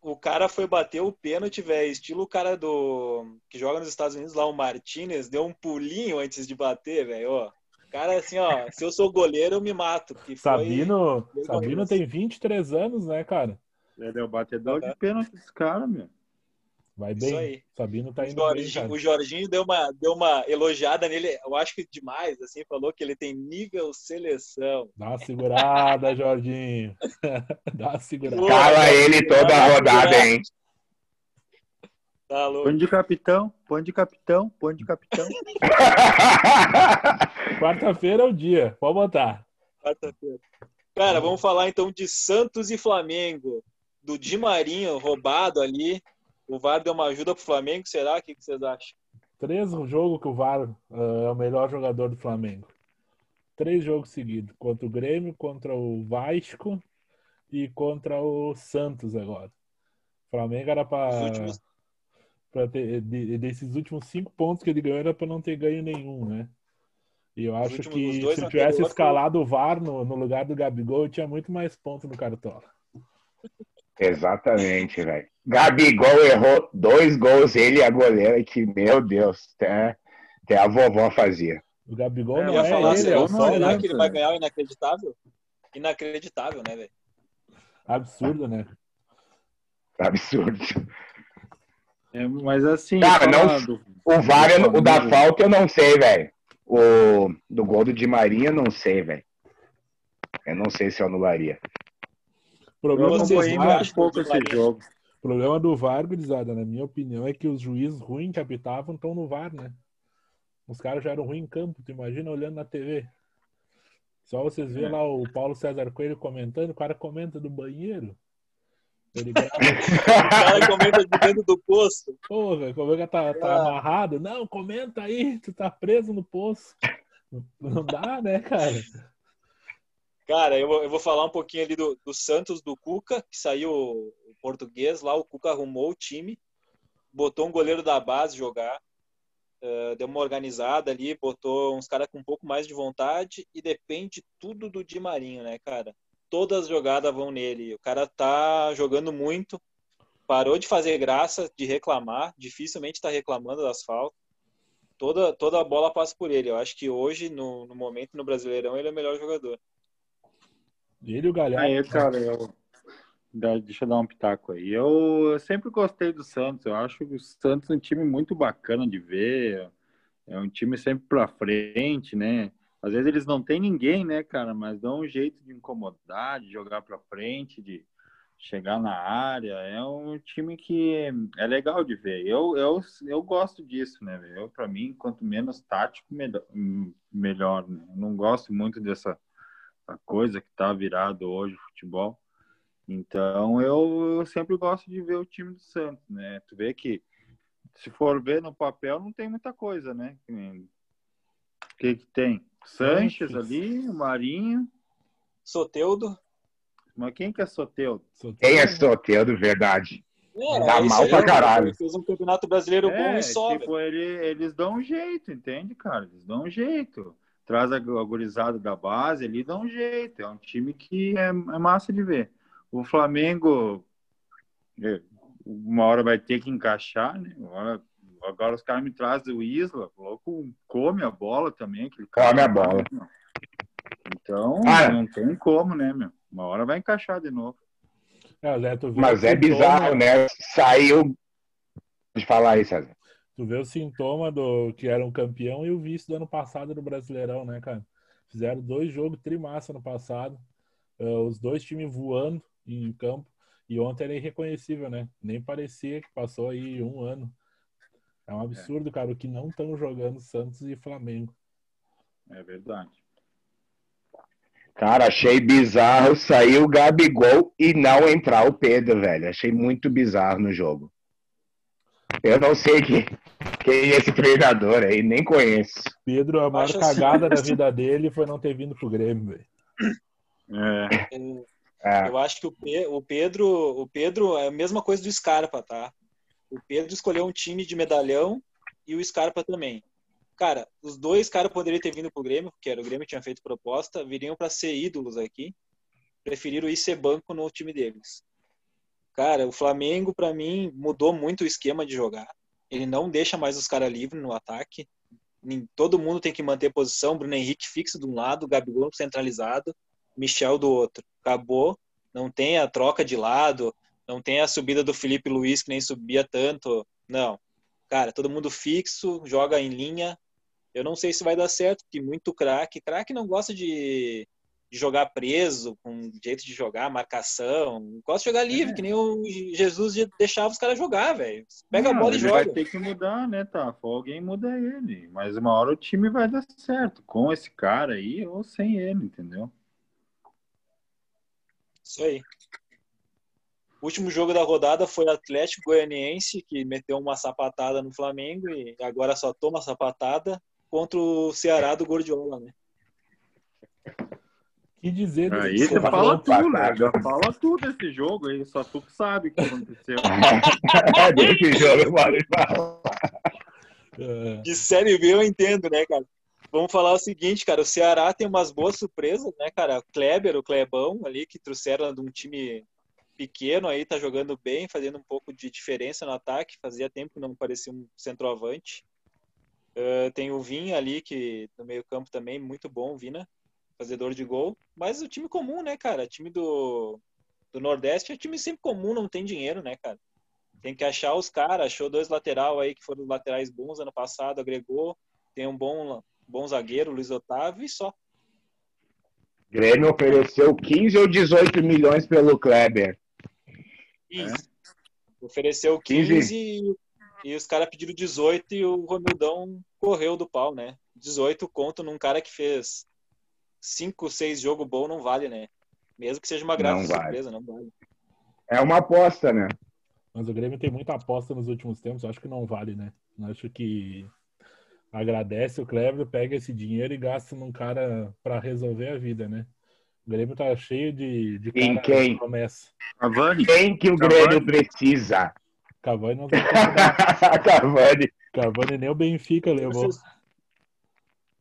O cara foi bater o pênalti, velho. Estilo o cara do. que joga nos Estados Unidos lá, o Martinez, deu um pulinho antes de bater, velho. Ó. Cara, assim, ó, se eu sou goleiro, eu me mato. Sabino, Sabino tem 23 anos, né, cara? Ele é o batedor de pênalti desse cara, meu. Vai bem. aí. Sabino tá indo Jorginho, bem, O Jorginho deu uma, deu uma elogiada nele, eu acho que demais, assim, falou que ele tem nível seleção. Dá uma segurada, Jorginho. Dá uma segurada. Cala ele toda a rodada, hein? Tá louco. Põe de capitão, põe de capitão, põe de capitão. Quarta-feira é o dia, pode botar. Quarta-feira. Cara, vamos falar então de Santos e Flamengo. Do Di Marinho roubado ali, o VAR deu uma ajuda pro Flamengo, será? O que, vocês acham? Três jogos que o VAR uh, é o melhor jogador do Flamengo. Três jogos seguidos. Contra o Grêmio, contra o Vasco e contra o Santos agora. O Flamengo era para. Últimos... ter, de, desses últimos cinco pontos que ele ganhou era para não ter ganho nenhum, né? E eu acho que se tivesse escalado o VAR no, no lugar do Gabigol, eu tinha muito mais pontos no Cartola. Exatamente, velho. Gabigol errou dois gols, ele e a goleira, que, meu Deus, até, até a vovó fazia. O Gabigol não é falar, ele, é o Será que ele vai ganhar o inacreditável? Inacreditável, né, velho? Absurdo, né? Absurdo. É, mas assim. Cara, não, do, o VAR, o da falta eu não sei, velho. O do gol do Di Maria, eu não sei, velho. Eu não sei se eu anularia. O problema do VAR, pouco esse jogo. O problema do VAR, gurizada, na minha opinião, é que os juízes ruins que apitavam estão no VAR, né? Os caras já eram ruins em campo, tu imagina olhando na TV. Só vocês verem é. lá o Paulo César Coelho comentando, o cara comenta do banheiro. Ele grava... o cara comenta de dentro do poço. Porra, como é que tá, tá ah. amarrado? Não, comenta aí, tu tá preso no poço. Não dá, né, cara? Cara, eu vou, eu vou falar um pouquinho ali do, do Santos, do Cuca, que saiu o, português lá, o Cuca arrumou o time, botou um goleiro da base jogar, uh, deu uma organizada ali, botou uns caras com um pouco mais de vontade e depende tudo do Di Marinho, né, cara? todas as jogadas vão nele. O cara tá jogando muito, parou de fazer graça, de reclamar, dificilmente está reclamando das faltas. Toda, toda a bola passa por ele. Eu acho que hoje, no, no momento, no Brasileirão, ele é o melhor jogador. Ele e o Galhardo. Aí, cara, eu... Deixa eu dar um pitaco aí. Eu, sempre gostei do Santos. Eu acho o Santos um time muito bacana de ver. É um time sempre pra frente, né? Às vezes eles não têm ninguém, né, cara, mas dão um jeito de incomodar, de jogar para frente, de chegar na área. É um time que é legal de ver. Eu, eu, eu gosto disso, né? Eu, para mim, quanto menos tático, melhor. melhor né? Não gosto muito dessa coisa que tá virado hoje o futebol. Então, eu, eu sempre gosto de ver o time do Santos, né? Tu vê que, se for ver no papel, não tem muita coisa, né? O que, que tem? Sanches ali, o Marinho. Soteudo. Mas quem que é Soteudo? Quem é Soteudo, verdade? É, Dá mal pra caralho. Fez um campeonato brasileiro é, bom e sobe. Tipo, ele, eles dão um jeito, entende, cara? Eles dão um jeito. Traz a, a gurizada da base, ele dá um jeito. É um time que é, é massa de ver. O Flamengo, é, uma hora vai ter que encaixar, né? Uma hora Agora os caras me trazem o Isla, louco, come a bola também. Aquele cara, come a bola. Então, ah, não tem como, né, meu? Uma hora vai encaixar de novo. É, Mas é bizarro, né? Saiu. De falar aí, César. Tu vê o sintoma do que era um campeão e o vice do ano passado no Brasileirão, né, cara? Fizeram dois jogos trimassa no passado. Uh, os dois times voando em campo. E ontem era irreconhecível, né? Nem parecia que passou aí um ano. É um absurdo, é. cara, o que não estão jogando Santos e Flamengo. É verdade. Cara, achei bizarro sair o Gabigol e não entrar o Pedro, velho. Achei muito bizarro no jogo. Eu não sei quem, quem é esse treinador aí, nem conheço. Pedro, a maior Acho assim. cagada assim. da vida dele foi não ter vindo pro Grêmio, velho. É. é. Eu acho que o Pedro, o Pedro é a mesma coisa do Scarpa, tá? O Pedro escolheu um time de medalhão e o Scarpa também. Cara, os dois caras poderiam ter vindo pro Grêmio, porque era, o Grêmio tinha feito proposta, viriam para ser ídolos aqui. Preferiram ir ser banco no time deles. Cara, o Flamengo, para mim, mudou muito o esquema de jogar. Ele não deixa mais os caras livres no ataque. Todo mundo tem que manter posição. Bruno Henrique fixo de um lado, Gabigol centralizado, Michel do outro. Acabou. Não tem a troca de lado. Não tem a subida do Felipe Luiz, que nem subia tanto. Não. Cara, todo mundo fixo, joga em linha. Eu não sei se vai dar certo, porque muito craque. Craque não gosta de, de, jogar preso, com jeito de jogar, marcação. Gosta de jogar livre, é. que nem o Jesus deixava os caras jogar, velho. Pega não, a bola e joga. Vai ter que mudar, né, tá? Alguém muda ele. Mas uma hora o time vai dar certo. Com esse cara aí ou sem ele, entendeu? Isso aí. O último jogo da rodada foi Atlético Goianiense, que meteu uma sapatada no Flamengo e agora só toma sapatada contra o Ceará do Gordiola, né? Que dizer Aí você fala tudo, né? Já fala tudo desse jogo aí, só tu sabe o que aconteceu. desse jogo pode falar. De Série B eu entendo, né, cara? Vamos falar o seguinte, cara, o Ceará tem umas boas surpresas, né, cara? O Kleber, o Klebão ali, que trouxeram de um time pequeno aí, tá jogando bem, fazendo um pouco de diferença no ataque. Fazia tempo que não parecia um centroavante. Uh, tem o Vinha ali, que no meio-campo também, muito bom, Vina, fazedor de gol. Mas o time comum, né, cara? O time do, do Nordeste é time sempre comum, não tem dinheiro, né, cara? Tem que achar os caras. Achou dois lateral aí que foram laterais bons ano passado, agregou. Tem um bom, bom zagueiro, Luiz Otávio, e só. Grêmio ofereceu 15 ou 18 milhões pelo Kleber. Isso. É. Ofereceu 15, 15 e, e os caras pediram 18 e o Romildão correu do pau, né? 18 conto num cara que fez 5, 6 jogos bom não vale, né? Mesmo que seja uma grande não surpresa, vale. não vale. É uma aposta, né? Mas o Grêmio tem muita aposta nos últimos tempos, acho que não vale, né? Acho que agradece o Kleber, pega esse dinheiro e gasta num cara para resolver a vida, né? O Grêmio tá cheio de, de cara quem? promessa. Cavani. Quem que o Grêmio Cavani. precisa? Cavani não tem Cavani. Cavani nem o Benfica levou.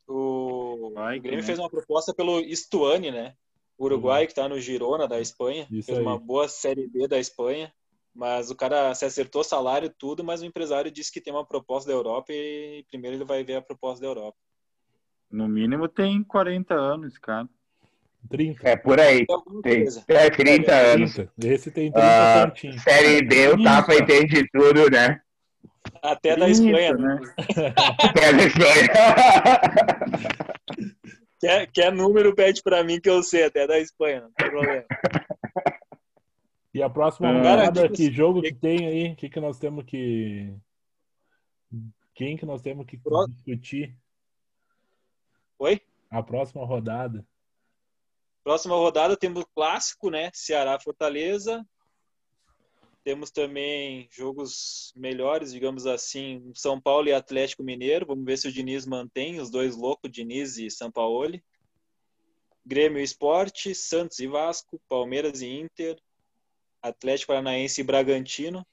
O, O Grêmio né? fez uma proposta pelo Stuani, né? O Uruguai, uhum. que está no Girona da Espanha. Isso fez aí. uma boa Série B da Espanha. Mas o cara se acertou salário tudo, mas o empresário disse que tem uma proposta da Europa e primeiro ele vai ver a proposta da Europa. No mínimo tem 40 anos, cara. 30. É por aí. Tem, é 30 é, anos. 30. Esse tem 30 uh, Série B, o Tapa entende tudo, né? Até da Espanha, né? Até da Espanha. quer, quer número, pede pra mim que eu sei, até da Espanha, não tem problema. E a próxima rodada, que jogo que tem aí? O que, que nós temos que. Quem que nós temos que Pro... discutir? Oi? A próxima rodada. Próxima rodada temos o clássico, né? Ceará Fortaleza. Temos também jogos melhores, digamos assim, São Paulo e Atlético Mineiro. Vamos ver se o Diniz mantém os dois loucos, Diniz e São Paulo. Grêmio e Esporte, Santos e Vasco, Palmeiras e Inter, Atlético Paranaense e Bragantino.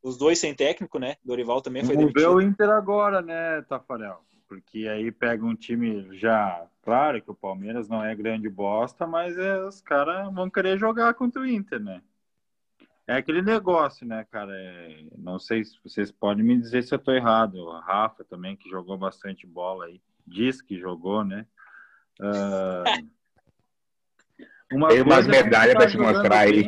Os dois sem técnico, né? Dorival também foi Vamos demitido. ver o Inter agora, né, Tafarel? Porque aí pega um time já. Claro que o Palmeiras não é grande bosta, mas é, os caras vão querer jogar contra o Inter, né? É aquele negócio, né, cara? É, não sei se vocês podem me dizer se eu tô errado. A Rafa também, que jogou bastante bola aí, diz que jogou, né? Uh, uma Tem umas medalhas tá para te mostrar aí.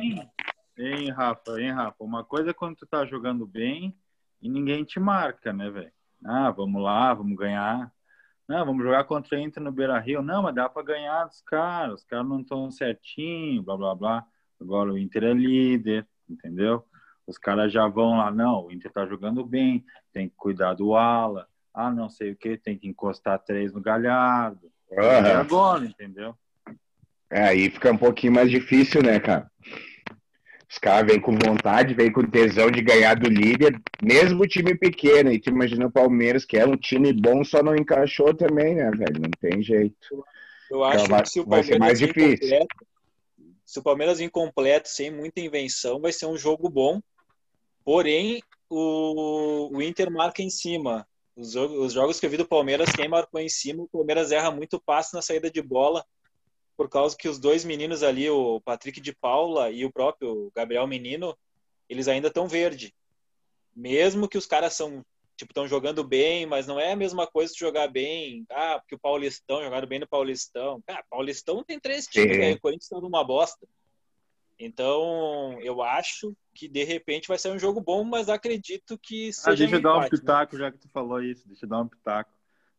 Bem, hein, Rafa, hein, Rafa? Uma coisa é quando tu tá jogando bem e ninguém te marca, né, velho? Ah, vamos lá, vamos ganhar. Não, vamos jogar contra a Inter no Beira Rio. Não, mas dá para ganhar dos caras. Os caras não estão certinho, blá blá blá. Agora o Inter é líder entendeu? Os caras já vão lá, não, o Inter tá jogando bem, tem que cuidar do ala, ah, não sei o que, tem que encostar três no Galhardo. Uhum. É agora, entendeu? É, aí fica um pouquinho mais difícil, né, cara? Os caras vêm com vontade, vêm com tesão de ganhar do líder, mesmo o time pequeno. E tu imagina o Palmeiras, que é um time bom, só não encaixou também, né, velho? Não tem jeito. Eu acho então, que se o Palmeiras vai ser mais difícil. Completo, se o Palmeiras vir completo, sem muita invenção, vai ser um jogo bom. Porém, o, o Inter marca em cima. Os, os, jogos que eu vi do Palmeiras, quem marcou em cima, o Palmeiras erra muito passe na saída de bola, por causa que os dois meninos ali, o Patrick de Paula e o próprio Gabriel Menino, eles ainda estão verde. Mesmo que os caras são tipo, estão jogando bem, mas não é a mesma coisa de jogar bem. Ah, porque o Paulistão, jogaram bem no Paulistão. Cara, Paulistão tem três times, né? O Corinthians tá numa bosta. Então, eu acho que de repente vai ser um jogo bom, mas acredito que ah, seja. Ah, deixa eu dar um né? pitaco, né? já que tu falou isso, deixa eu dar um pitaco.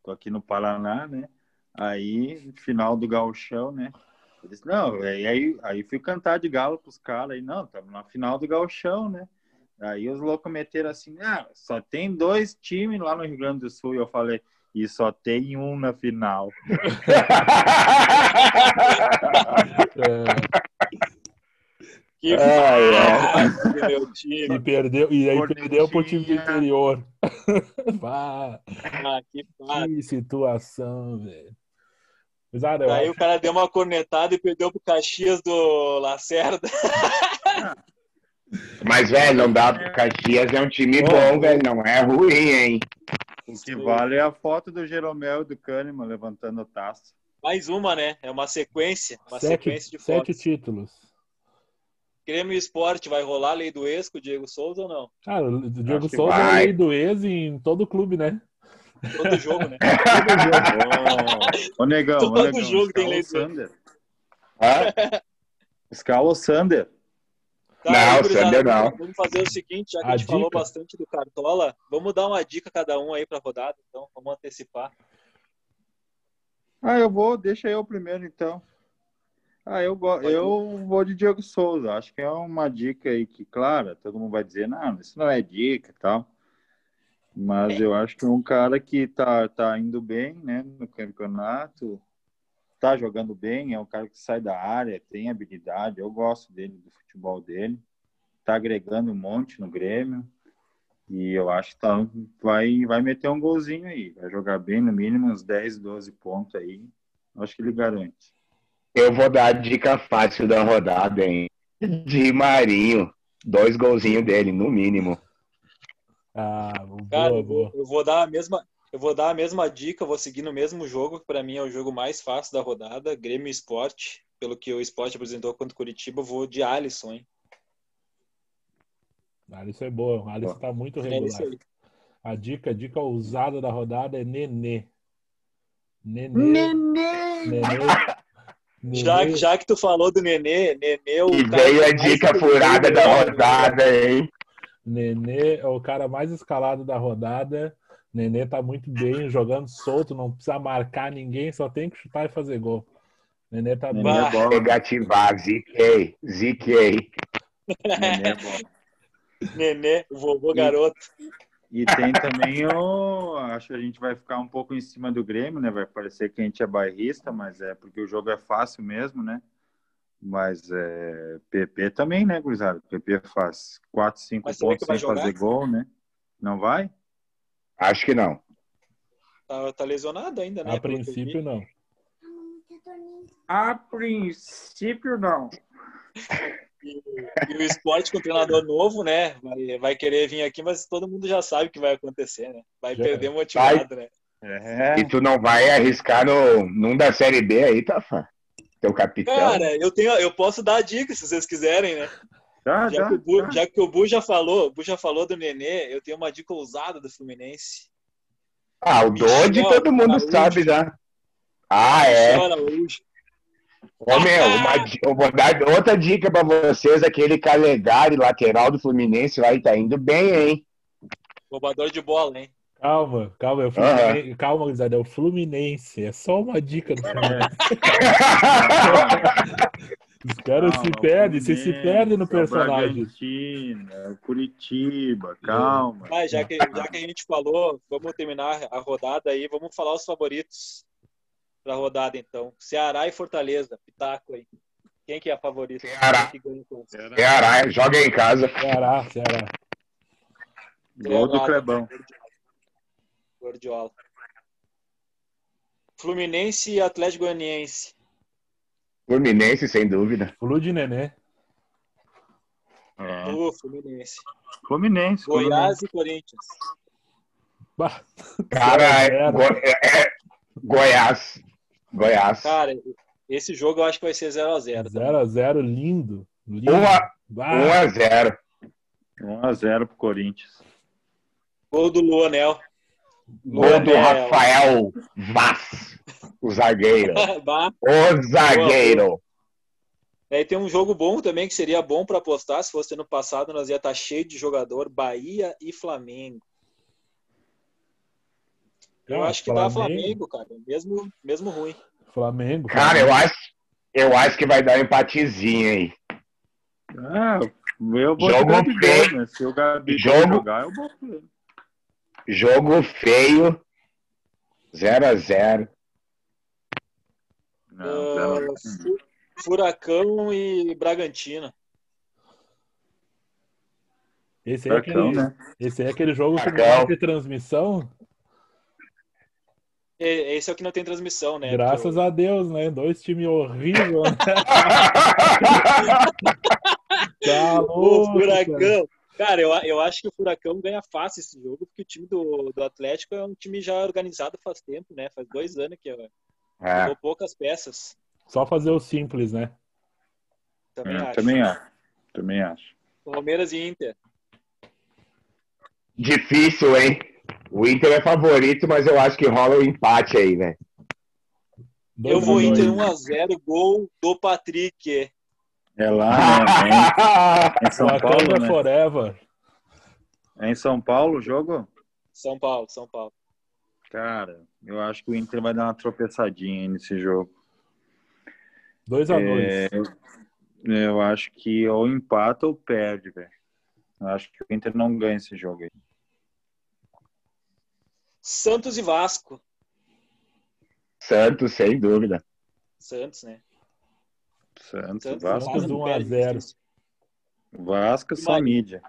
Tô aqui no Paraná, né? Aí, final do gauchão, né? Eu disse, não, aí, aí fui cantar de galo pros caras aí, não, estamos na final do gauchão, né? Aí os loucos meteram assim, ah, só tem dois times lá no Rio Grande do Sul. E eu falei, e só tem um na final. Que ah, é. E perdeu, e aí perdeu pro time do interior. ah, que, que situação, velho. Aí o cara deu uma cornetada e perdeu pro Caxias do Lacerda. Mas, velho, não dá pro Caxias é um time bom, velho. Não é ruim, hein? O que vale é a foto do Jeromel e do Kahneman levantando a taça. Mais uma, né? É uma sequência. Uma sete, sequência de fotos. Sete títulos. Grêmio Esporte vai rolar a lei do ex com o Diego Souza ou não? Cara, o Diego Souza vai. é a lei do ex em todo clube, né? Todo jogo, né? todo jogo. Ô, negão, todo ô, negão, jogo tem lei do ex. Ah? Scala Sander. Tá, não, Sander não. Vamos fazer o seguinte, já que a, a gente dica. falou bastante do Cartola, vamos dar uma dica cada um aí pra rodada, então, vamos antecipar. Ah, eu vou, deixa eu primeiro então. Ah, eu, eu vou de Diego Souza. Acho que é uma dica aí que, claro, todo mundo vai dizer, não, isso não é dica e tal. Mas eu acho que é um cara que tá, tá indo bem, né, no campeonato, tá jogando bem, é um cara que sai da área, tem habilidade, eu gosto dele, do futebol dele, tá agregando um monte no Grêmio. E eu acho que tá, vai, vai meter um golzinho aí, vai jogar bem, no mínimo uns 10, 12 pontos aí. Acho que ele garante. Eu vou dar a dica fácil da rodada, hein? De Marinho. Dois golzinhos dele, no mínimo. Ah, boa, Cara, boa. Eu vou dar a mesma. Eu vou dar a mesma dica, vou seguir no mesmo jogo, que para mim é o jogo mais fácil da rodada, Grêmio Esporte. Pelo que o Esporte apresentou contra o Curitiba, vou de Alisson, hein? Alisson é boa, Alisson tá muito é regular. É a dica, a dica usada da rodada é Nenê. Nenê. Nenê. Nenê. Já, já que tu falou do Nenê, Nenê o E veio a dica furada da rodada, hein? Nenê é o cara mais escalado da rodada. Nenê tá muito bem, jogando solto, não precisa marcar ninguém, só tem que chutar e fazer gol. Nenê tá bem. É Negativar, ziquei, ziquei. Nenê é bom. Nenê, vovô garoto. E tem também o. Acho que a gente vai ficar um pouco em cima do Grêmio, né? Vai parecer que a gente é bairrista, mas é porque o jogo é fácil mesmo, né? Mas é, PP também, né, Gurizada? PP faz 4, 5 pontos sem jogar? fazer gol, né? Não vai? Acho que não. Tá, tá lesionado ainda, né? A princípio, não. A princípio, não. E, e, o esporte com o treinador novo, né? Vai, vai, querer vir aqui, mas todo mundo já sabe o que vai acontecer, né? Vai já. perder motivado, vai. né? É. E tu não vai arriscar no, num da Série B aí, Tafa? Teu capitão. Cara, eu, tenho, eu posso dar a dica se vocês quiserem, né? Já, já, que, o Bu, já que o Bu já falou, o Bu já falou do Nenê, eu tenho uma dica ousada do Fluminense. Ah, o Dodge todo mundo sabe já. Ah, é. Ô, meu, uma, eu vou dar outra dica pra vocês: aquele Calegari, lateral do Fluminense, lá, tá indo bem, hein? Roubador de bola, hein? Calma, calma, é o Fluminense, uhum. calma, Guizada, é o Fluminense, é só uma dica do Fluminense. Os caras se perdem, você se perde no personagem. Argentina, Curitiba, calma. Ah, já, que, já que a gente falou, vamos terminar a rodada aí, vamos falar os favoritos para a rodada, então. Ceará e Fortaleza, Pitaco aí. Quem que é a favorita? Ceará. Ceará. Ceará, joga em casa. Ceará, Ceará. Gol do Clebão. Gordiola. Fluminense e Atlético Goianiense. Fluminense, sem dúvida. Flu de Nenê. É. Uh, Fluminense. Fluminense. Goiás Fluminense. e Corinthians. Cara, é, Go é, Goiás. Goiás. Cara, esse jogo eu acho que vai ser 0x0. 0x0, lindo. lindo. 1x0. 1x0 pro Corinthians. Gol do Luanel. Gol do Rafael Vaz, o zagueiro. o zagueiro. Aí tem um jogo bom também que seria bom para apostar. Se fosse no passado, nós ia estar tá cheio de jogador Bahia e Flamengo. Eu ah, acho que Flamengo. dá Flamengo, cara. Mesmo, mesmo ruim. Flamengo. Cara, eu acho, eu acho que vai dar um empatezinho aí. Ah, eu vou jogo feio. Né? Se o Gabi jogo... jogar, eu boto Jogo feio. 0 a 0 uh, Furacão e Bragantino. Esse é, aquele, né? esse é aquele jogo que não tem transmissão? Esse é o que não tem transmissão, né? Graças a Deus, né? Dois times horríveis. Né? tá louco, o Furacão. Cara, eu, eu acho que o Furacão ganha fácil esse jogo, porque o time do, do Atlético é um time já organizado faz tempo, né? Faz dois anos que é. poucas peças. Só fazer o simples, né? Também, é, acho. também acho. Também acho. Palmeiras e Inter. Difícil, hein? O Inter é favorito, mas eu acho que rola um empate aí, né? Eu vou Inter 1x0, gol do Patrick. É lá, né? É em São Paulo, né? Forever. É em São Paulo o jogo? São Paulo, São Paulo. Cara, eu acho que o Inter vai dar uma tropeçadinha nesse jogo. 2 a 2 é, Eu acho que ou empata ou perde, velho. Eu acho que o Inter não ganha esse jogo aí. Santos e Vasco. Santos, sem dúvida. Santos, né? Santos, Santos Vasco 1x0. Vasco, só mídia.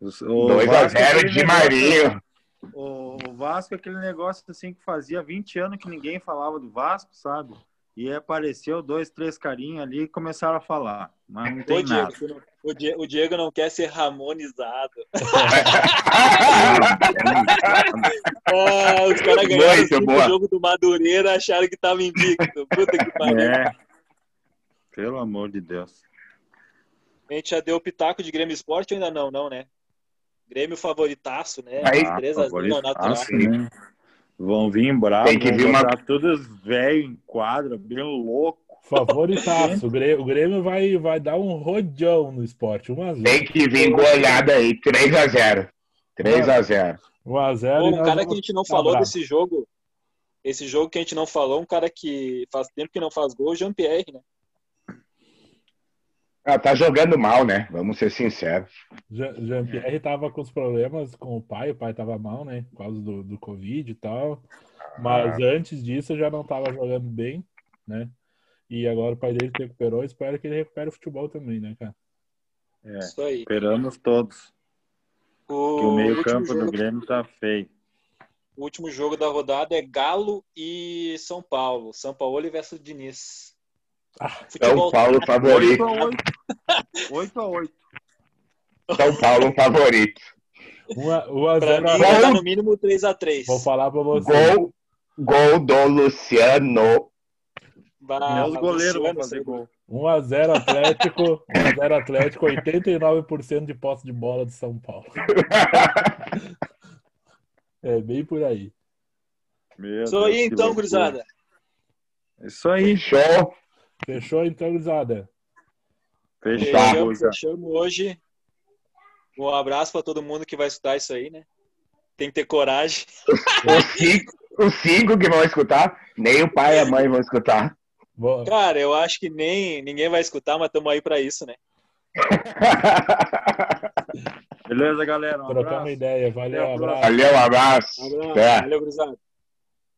2x0 de Marinho. O, o Vasco é aquele negócio assim que fazia 20 anos que ninguém falava do Vasco, sabe? E apareceu dois, três carinhos ali e começaram a falar. Mas não tem o nada. Diego, o, Diego, o Diego não quer ser ramonizado. ah, os caras ganharam o jogo do Madureira acharam que tava invicto. Puta que pariu. É. Pelo amor de Deus. A gente já deu o pitaco de Grêmio Esporte ou ainda não? Não, né? Grêmio favoritaço, né? Aí, 3 a 0 natural. Né? Vão vir bravos, Tem que vir uma... todos velho em quadra, bem louco. Favoritaço. o Grêmio, o Grêmio vai, vai dar um rodão no esporte. 1x0. Tem que vir goleada aí. 3x0. 3x0. 1x0. Um cara que a gente não falou desse jogo. Esse jogo que a gente não falou, um cara que faz tempo que não faz gol, o Jean-Pierre, né? Ah, tá jogando mal, né? Vamos ser sinceros. Jean-Pierre tava com os problemas com o pai, o pai tava mal, né? Por causa do, do Covid e tal. Mas ah. antes disso já não tava jogando bem, né? E agora o pai dele se recuperou. Espero que ele recupere o futebol também, né, cara? É, Isso aí. Esperamos todos. O, que o meio-campo do Grêmio tá feio. O último jogo da rodada é Galo e São Paulo. São Paulo versus Diniz. Ah, São Paulo favorito. 8 a 8. São Paulo favorito. 1 a 0 mim, vai dar no mínimo 3 a 3. Vou falar pra você. Gol, gol do Luciano. Bah, os goleiros vão fazer gol. 1x0 Atlético, 1x0 Atlético, 89% de posse de bola de São Paulo. é bem por aí. Isso aí então, gurizada. Isso aí. Show. Fechou então, gurizada? Fechamos, fechamos hoje. Um abraço para todo mundo que vai escutar isso aí, né? Tem que ter coragem. Os cinco, os cinco que vão escutar, nem o pai e a mãe vão escutar. Boa. Cara, eu acho que nem ninguém vai escutar, mas estamos aí para isso, né? Beleza, galera. Um Trocar uma ideia. Valeu, um abraço. Valeu, um abraço. Um abraço. Valeu, cruzado.